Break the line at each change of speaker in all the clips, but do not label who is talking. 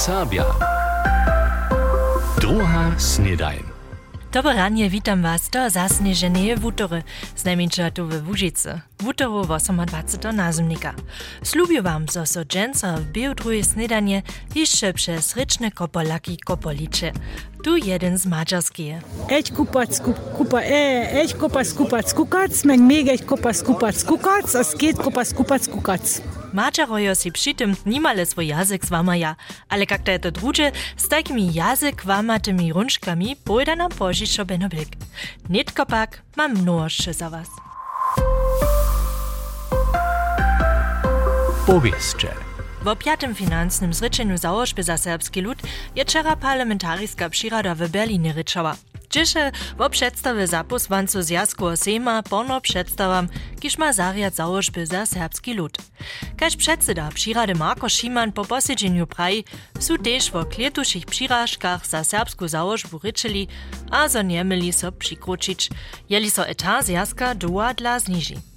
Serbia. Druga snedajn.
Dobre ranie, witam was do zasneženeje wutory, znajmniejsza tu we Łużycy. Wutoru 28. nazumnika. Slubię wam, zo so dżęca w biodruje snedanie jeszcze przez ryczne kopolaki kopolicze. Tu jeden z mađarskije.
Eć kupac, kup, kupa, e, eć kupac, kupac, kukac, men mega eć kupac, kupac, kukac, a skiet kupac, kupac, kukac.
Mačarojo si tym nimale swój jazyk zwamaja, ale jak to je to drugie, z takimi jazyk wamatymi rączkami pójda nam pożyczo benoblik. Nitko pak mam mnoższe za was.
Powieszcze.
W piatym finansnym zryczeniu założby za serbski lud je wczera parlamentaryjska przyrada w Berlinie ryczała. Dzisiaj bo przedstawy zapus wancu zjazku Sejma pono przedstawam, kiż ma zariad założby za serbski lud. Każ przedsyda przyrady Marko Szyman po posiedzeniu praj, su też w okletuszych przyrażkach za serbską założbu ryczyli, a zo nie myli so przykroczyć, jeli so etat zjazka duła dla zniżi.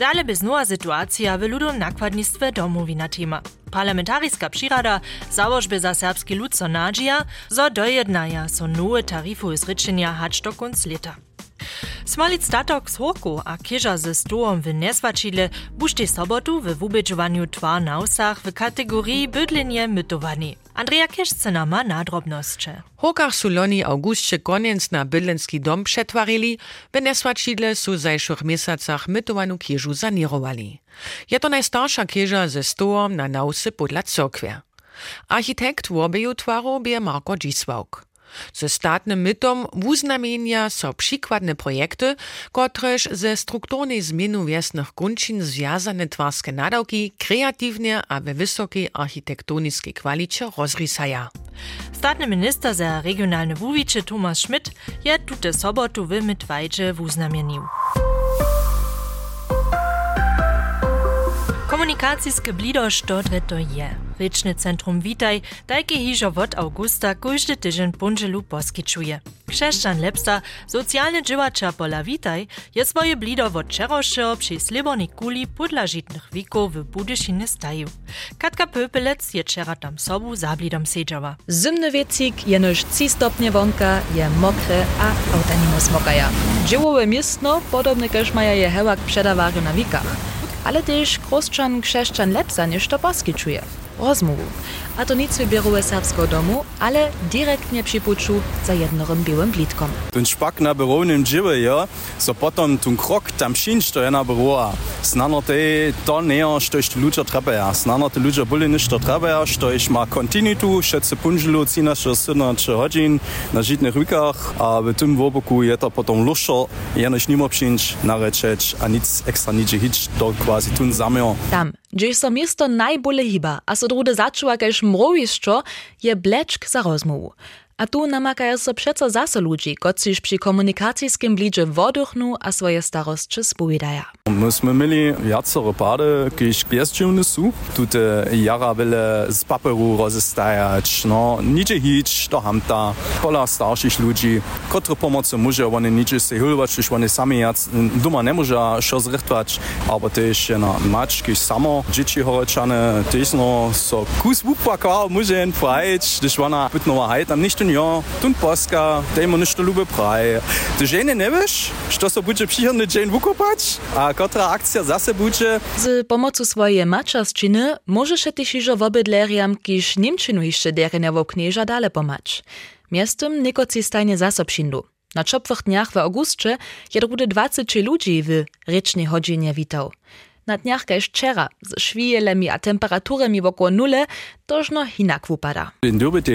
Dale by znova sytuacja w ludowym nakładnictwie domowina tema. Parlamentaryjska przyrada założby za serbski lud so nadzieja, zo dojednaja so nowe tarifu ryczenia hacz do konc leta. Smalic statok z horku a kieża ze stołom w neswačidle bušte sobotu w wubedżowaniu twa na usach w kategorii bydlenie mytowani. Andrea Kieszcena ma nadrobnosće.
Hokach su loni koniec na bydlenski dom przetwarili, w neswačidle su zajszych miesacach mytowanu kieżu zanirowali. Je to najstarsza kieża ze stołom na nausy podla cokwie. Architekt wobeju twaru bie Marko Dzisławk. Ze statnym mytom wuznamienia so przykładne projekty, kotreż ze strukturnej zmienu wiesnych kunczyn związane twarskie nadawki kreatywnie a we wysokiej architektoniskiej kwalicie rozrysaja.
Statny minister za regionalne wuwicze Thomas Schmidt je tute sobotu w Mytwajcze wuznamienił. Komunikacijske blidość to to je. Rečne centrum Witaj, tajke hižo od augusta każdy tydzień punżelu poskiczuje. Krzeszczan Lepsa, socjalny działacza pola Witaj, je swoje blido od czeroszego przy slibonej kuli podla żitnych wików w Budyszynie staju. Katka Pöpelec je czera tam sobu zablidom siedziała.
Zimny wiecik je nož 3 stopnie wonka, je mokre a auta nimo smokaja. Dziełowe miestno, podobne keszmaja je hewak przedawary na wikach. Ale też krzeszczan krzeszczan Lepsa nie to poskiczuje. Rozmowu. A to nic wybieruje serbskiego domu, ale direktnie przypuczu za jednorym białym blitkom.
Ten špak na birovnem džive, ja, so potom ten krok tam šin, što je na birova. Snano te to što je ludzie trebaja. Snano te ludzie boli ništo trebaja, što je ma kontinuitu, še se punžilo cina še sina če hodin na žitnych rukach, a v tym woboku je to potom lušo, jenož nimo pšinč narečeč, a nic ekstra niče hič, to quasi tun zamio.
Tam, gdzie so miasto najbole hiba, a so drude začuwa kaž mrowiszczo, je bleczk za rozmowu. A tu namakają so przeco zase ludzi, kociż przy komunikacijskim blidzie woduchnu a swoje starostcze spowiadaja.
Myśmy mieli wiacore pady, kiedyś pieściwny su, tute jara wyle z paperu rozestajać, no, nicze hić, do hamta, pola starszych ludzi, kotre pomocy może, one nicze se hulwać, już one sami jac, doma nie może šo zrychtwać, aber też na maczki samo, dzieci horeczane, też no, so kus wupakał, może en frajć, gdyż ona bytnowa hajt, tam nicht ja, tun poska, dejmo ništo lube praj. Ty žene ne wiesz, što so dzień wukopać, a kotra akcja zase budzie.
Z pomocą swojej maczarszczyny możesz też iżo wobydleriam, kiż Niemczynu jeszcze derenia woknieża dale pomać. Miastem nikoci stajnie zasobszyndu. Na czopwych dniach w augustce je drude 20 ludzi w rycznej godzinie witał. Na dniach kaž včera, z švijelemi a temperaturami wokół nule, tożno hinak wupada.
Doby te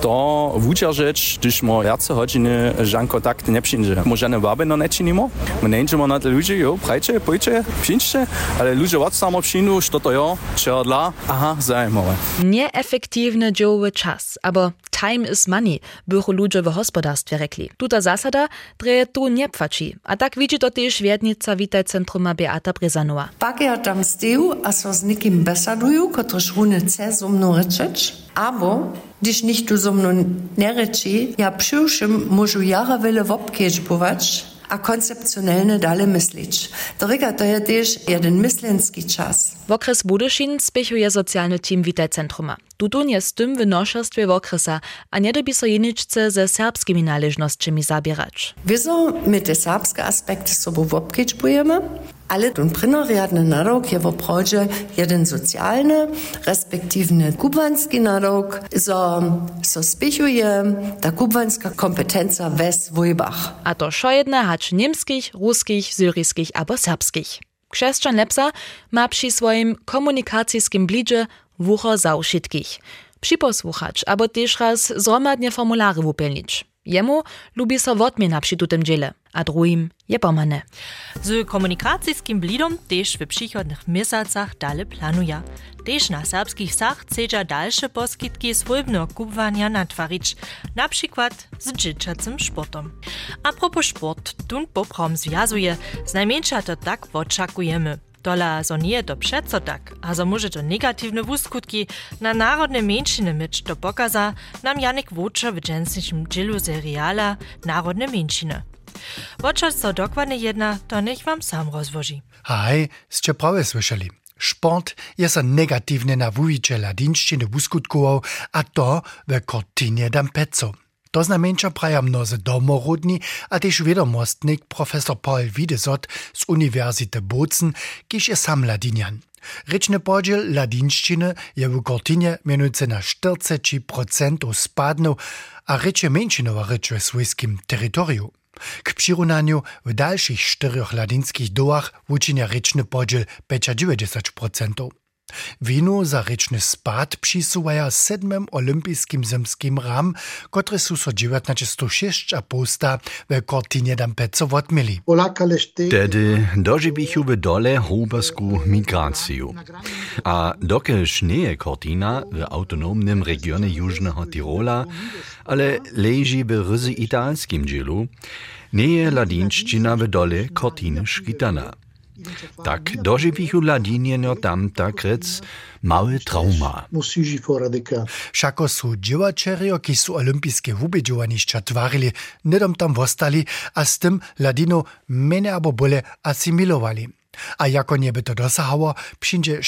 to wučaržeć, když mo jace hodiny žan kontakt nie przyjdzie. Możemy waby no nie czynimo. My nie idziemy na te ludzi, jo, prajcie, pójcie, przyjdźcie, ale ludzie od samo przyjdą, što to jo, czerdla, aha, zajmowe.
Nieefektywny dziełowy czas, aber time is money, bychu ludzie w gospodarstwie rekli. Tuta zasada dreje tu nie płaci, a tak widzi to też wiednica Witaj Centruma Beata Brezanowa.
Pak ja tam steju, a so z nikim besaduju, kotrež hune chce so mnou rečeć, abo, když nicht du so mnou nereči, ja przyušim môžu jara vele wobkežbować, a koncepcjonalne dalej myśleć. Doryka to je też jeden myslenski czas.
W okres Budyszin spiechuje socjalny team Witaj Centruma. Tutun je z tym w noszerstwie w okresa, a nie dobi so jeniczce ze serbskimi należnościami zabierać.
Wieso my te serbskie aspekty sobą wopkiczbujemy? Ale ten prynoriadny narok je w obchodzie jeden socjalny, respektywny kubanski narok, so, so ta kubanska kompetencja we swojbach.
A to szo jedna hacz niemskich, ruskich, syryjskich albo serbskich. Krzeszczan Lepsa ma przy swoim komunikacyjskim blidzie wucho za wszystkich. Przyposłuchać, albo też raz zromadnie formulary wypełnić. Jemu lubi so wotmiena przy tym dziele, a drugim je pomane.
Z komunikacyjskim blidom też w przychodnych miesacach dalej planuje. Też na serbskich sach chcedza dalsze poskitki swojbnego kupowania natwarić, na przykład z dzieciacym sportom. A propos sport, tun poprom związuje, z najmniejsza to tak oczekujemy. Dola so nie to przeco tak, a so może to negatywne wuskutki na narodne mniejszyny mieć to pokaza nam Janik Wóczer w dżęsnym dzielu seriala Narodne mniejszyny. O co so dokładnie jedna, to niech wam sam rozwoży.
Hej, ste prawie słyszeli. Sport je so negatywnie na wujiciela dinščiny wuskutkował, a to w kortinie dam peco. To znamenča prajamno z domorodni, a tež vedomostnik profesor Paul Widesot z Univerzite Bozen, kiž je sam ladinjan. Rečne podžel ladinščine je v Gortinje menujce na 40% spadnil, a reče menšinova reč v svojskim teritoriju. K przyrównaniu w dalszych czterech ladyńskich dołach uczynia ryczny podziel 95%. Winu za rečny spad přisuwaja sedmym olimpijskim zimskim ram, które su so 1906 a posta w Kortinie Dampeco odmili.
Tedy dožibichu w dole hubersku migraciju. A dokelž nie Cortina w autonomnym regionie Južného Tirola, ale leži ryzy italskim dzielu, nie je ladinščina w dole szkitana. Tak doživichu ladinjenjo tam tak rec mały trauma.
Šako su dživačerio, ki su olimpijske vubedžovanišča tvarili, nedom tam vostali, a s tym ladino mene abo bole asimilovali. A jako nie by to dosahało, przyjdzie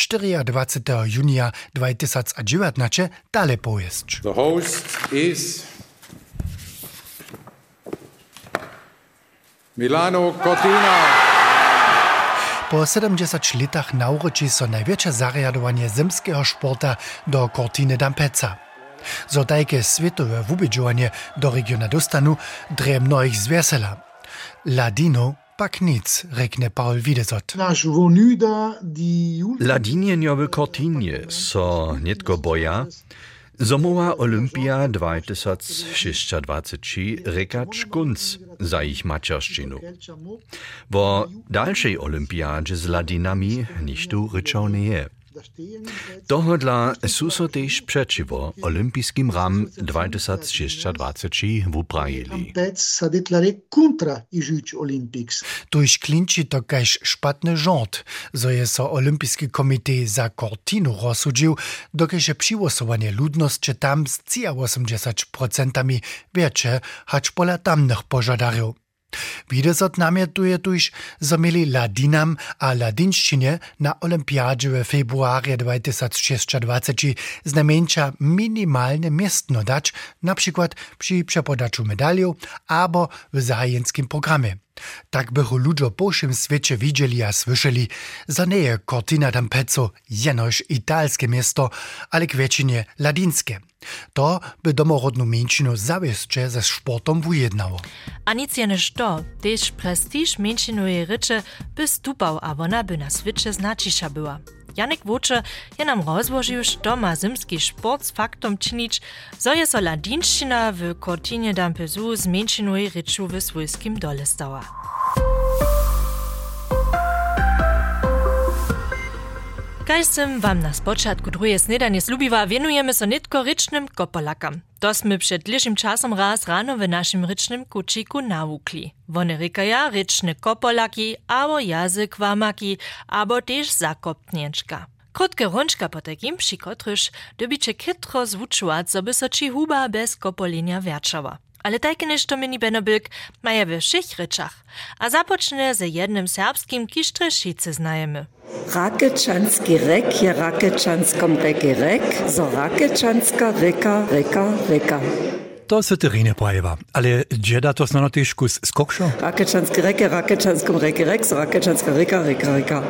24 junia 2019 dalej pojazd.
The host is Milano Cortina.
Po 70 latach nauczy so największe zariadowanie zimskiego sporta do Cortiny d'Ampezza. So tajke światowe wubidżowanie do regiona dostanu dre mnoich zwiesela. Ladino pak nic, rekne Paul Wiedesot.
Ladinjenjowe Cortinie so netko boja, Zomowa Olympia 2026 rekacz kunc za ich mačerščinu. Wo dalszej olimpiadzie z ladinami nichtu ryczał nie. Dohodla su so tež přečivo olimpijskim ram 2026 wuprajili.
Tuž klinči to kaž špatny rząd, zo je so Olimpijski komitej za Cortinu rozsudžił, dokež je přiwosowanie ludnosće tam z 80% większe, hacz pola tamnych pożadarów. Widesot namietuje tuž, zo mieli ladinam a ladinščine na Olympiadzie w februarze 2026 znamieńcza minimalne miestno dać, na przykład przy przepodaczu medaliów albo w zajęckim programie. Tak bychu ludzie po všem świecie widzieli a słyszeli, że nie Cortina d'Ampezzo jenoż italskie miasto, ale k většinie ladinskie. To by domorodną mniejszynę zawieszcze ze sportom wujednało.
A nic jenež to, też prestiż mniejszynuje rycze by stupał, a ona by na świecie znaczisza była. Janek Wócze je nam rozłożył, što ma zimski sport z faktom czynić, zo je so w Cortinie d'Ampezzu z mniejszynuje ryczu w swojskim dole stała. Kaj sem wam na spočatku drugie snedanie slubiła, wienujemy so nitko rycznym kopolakam. To sme przed liszym czasem raz rano w naszym rycznym kuciku nawukli. One rykaja ryczne kopolaki, abo jazyk wamaki, abo też zakopnieczka. Krótkie rączka po takim przykotryż dobicie kytro zwuczować, żeby so ci huba bez kopolenia wierczała. Ale tajke nešto mini benobilk maja we všich rečach. A započne ze jednym serbskim, kiž trešice znajemy.
Rakečanski rek je rakečanskom reki rek, zo rakečanska reka, reka, reka.
To se terine prajewa, ale dzieda to znano też kus skokszo?
Rakečanski rek je rakečanskom reki rek, zo rakečanska reka, reka, reka.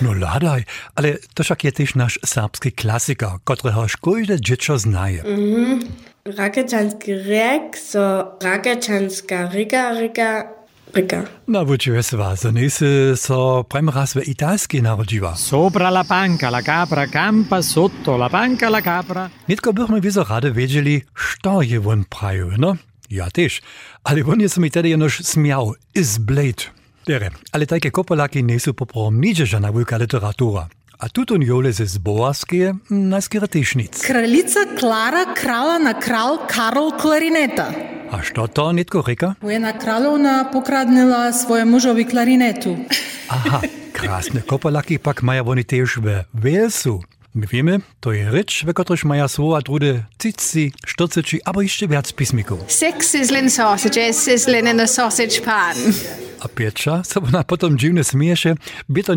No ladaj, ale to však je też nasz serbski klasyker, którego każde dziecko znaje.
Mhm. Rakečanski rek, so rakečanska reka, reka, reka.
Nauczyłeś się was, nie si so prime raz w italskiej narodziła.
Sopra la panca la capra campa, sotto la panca la capra.
Nitko bychmy wieso rady wiedzieli, co je won praju, no? Ja też, ale on jest mi tedy jenoż smiał, is blade. Dere, ale takie kopolaki nie są poprom nigdzie żadna wielka literatura. A tutun jole ze zboarskie, najskiery też nic.
Kraljica Klara krala na kralj Karol klarineta.
A što to nitko reka?
Ena kraljovna pokradnila svoje mužovi klarinetu.
Aha, krasne kopolaki pak maja oni też w Walesu. My wiemy, to je rycz, we którymś maja słowa trudy cici, sztocyci, albo jeszcze wiac pismików.
Six sizzling sausages sizzling in a sausage pan.
A piecza, co ona potom dziwne smieše, by to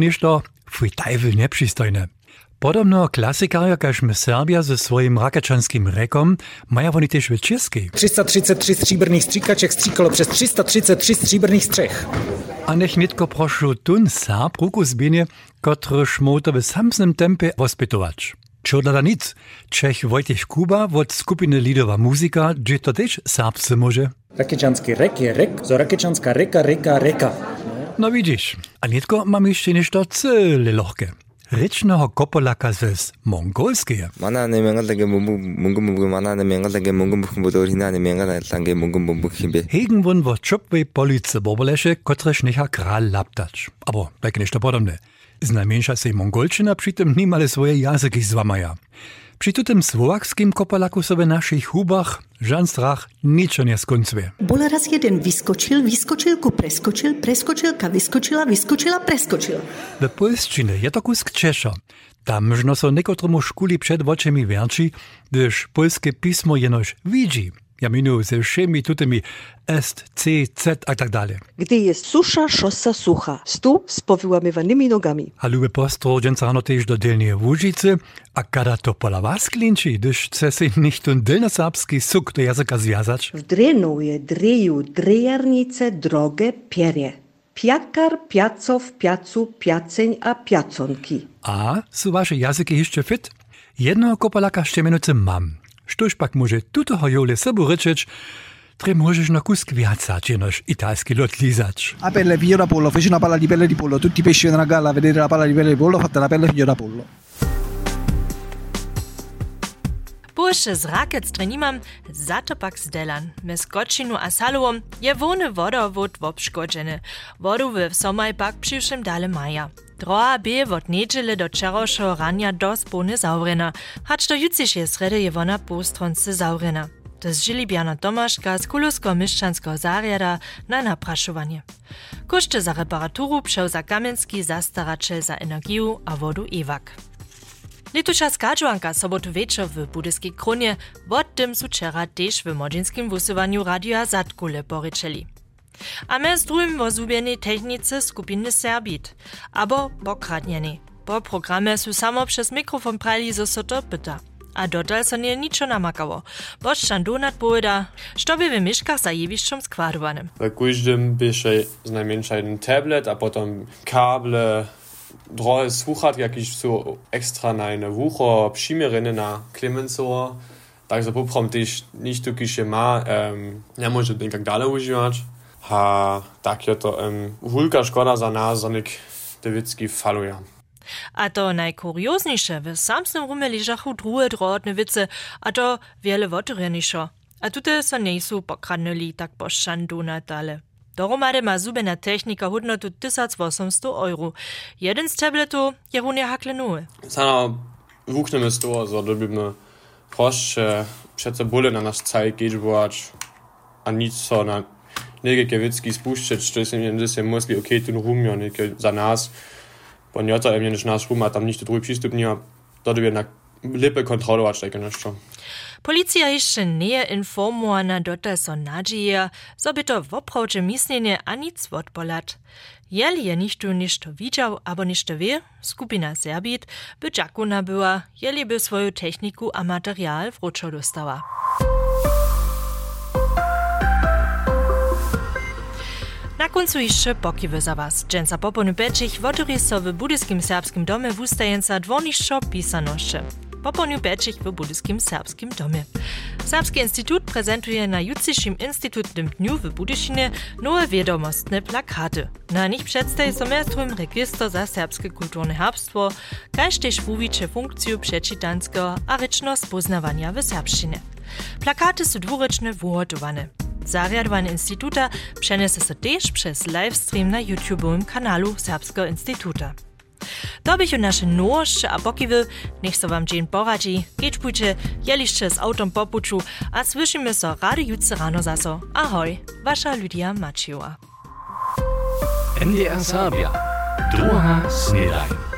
nešto fritajwy nepřistojne. Podobno klasykaria, kaž my Serbia ze swoim rakačanskim rekom, maja oni też w czeskiej.
333 stříbrných stříkaček stříkalo přes 333 stříbrných střech.
A nech nitko prošu tun Serb ruku zbienie, kotryż mu to w samsnym tempie wospytować. Czodla nic, Czech Wojciech Kuba od skupiny Lidowa Muzika, gdzie to też serbscy może.
Rakečanski rek je rek, zo rakečanska reka, reka, reka.
No widzisz, Anietko, mam jeszcze nešto cyle lohke. Rycznego kopolaka z mongolskie.
Mana nie mięgalage mungum mungum mana nie mięgalage mungum budor hina nie mięgalage mungum mungum
himbe. Hegenwun wo chupwe police bobolesche kotresz nicha kral laptacz. Abo, tak nie podobne. Znamiensza se mongolczyna przy tym niemale swoje jazyki złamaja. Při tutem slovakským kopalaku sobie našich hubach žan strach ničo neskoncuje.
Bol raz jeden vyskočil, vyskočilku preskočil, preskočilka vyskočila, vyskočila, preskočila.
V polščine je to kusk Češa. Tam žno so nekotromu škuli przed očami verči, gdyż polskie pismo jenož vidí. Ja minu ze wszemi tutymi est, c, z a tak dalej.
Gdy jest susza, szosa sucha. Stół z powyłamywanymi nogami.
A lube postro też do Delnie Łużycy, a kada to pola was klinczy, gdyż chce się nicht ten suk do języka związać.
W dreną je dreju drejarnice drogie pierie. Piakar, piacow, piacu, piaceń, a piaconki.
A, są wasze języki jeszcze fit? Jednego kopalaka szczemienicy mam. Štož pak może tutoho jole sobu ryczeć, tre możesz na kusk więcej niż italski lot lizać.
A pelle figlio da pollo, feci una palla di pelle di pollo, tutti i pesci nella galla a vedere la palla di pelle di pollo, fatta la pelle figlio da pollo.
Pusze z rakec trenimam, zato pak zdelan. Mes kočinu a je wony wodowód wobszkodzeny. Wodu w somaj pak przyszłym dale maja. Droha B od niedziele do čerošo ranja do spolne zaurena, hač do jucišie srede je wona postronce zaurena. To zžili Bjana Tomaška z Kulusko-Myščanského zariada na naprašovanie. Košte za reparaturu převza Kamenský zastaračel za energiu a vodu Ewak. Letuša skadžovanka sobotu večer v Budyskiej Kronie, od tym su včera tež v modžinskim vusovanju radia Zatkule porečeli. A my z drugim wo zubjeni technice skupiny Serbit, abo pokradnjeni. Po programie su samo przez mikrofon prali zo so pyta. A dodal so nie niczo namakało. Boszczan Donat powiada, što by w mieszkach za jewiszczom składowanym.
W każdym biesze z tablet, a potem kable, drohe słuchat, jakieś są ekstra na eine wucho przymierzone na Clemensow. Takže poprom też tu kiše ma, um, nie może nikak dalej używać. A tak je to um, hulka szkoda za nas, za nik Dewicki faluje.
A to najkuriozniejsze, w samsnym rumie leżachu drugie drobne wice, a to wiele wotorjeniejsze. A tutaj so nie są tak poszczandu na dale. Dohromady ma zubena technika hodnotu 1800 euro. Jeden z tabletów je runie hakle nuły.
Sana wuchnemy z toho, so dobimy proszę przece bóle na nasz cały gauge a nic na nekaj vecki spuščati, što sem jim zdaj misli, ok, tu rumijo nekaj za nas, pa njota je naš rum, a tam ništa drugi pristup nima, da bi na lepe kontrolovač tako nešto.
Policja jeszcze nie je informowana dota so nadzieje, so by to woprawdźe misnienie a nic odbolat. Jeli je nichtu ništo widział albo ništo wie, skupina Serbit by dżakuna była, jeli by swoją techniku a materiał wróczo dostała. Na końcu jeszcze pokiwy za was. Dżęca poponu Beczich w budyskim serbskim domie wustajenca dworniszczo pisanoszcze. Poponiu Beczich w budyskim serbskim domie. Serbski Instytut prezentuje na jutrzejszym Instytutnym Dniu w Budyšinie nowe wiadomostne plakaty. Na nich przedstawi so miastrum register za serbskie kulturne herbstwo, kaž też wuwicze funkcję przeczytanskiego a ryczność poznawania w serbszczynie. Plakaty są dwuryczne wuhotowane. Zarjadvan instituta přenese se tež přes livestream na YouTubeovém kanálu Serbského instituta. To bych naše nož a pokiwy, niech so wam dzień poradzi, kiedy pójdzie, jeliście z autem po puczu, a słyszymy so rady jutro rano za. Ahoj, wasza Lidia Maciła.
NDR Sabia. Druga Snedajn.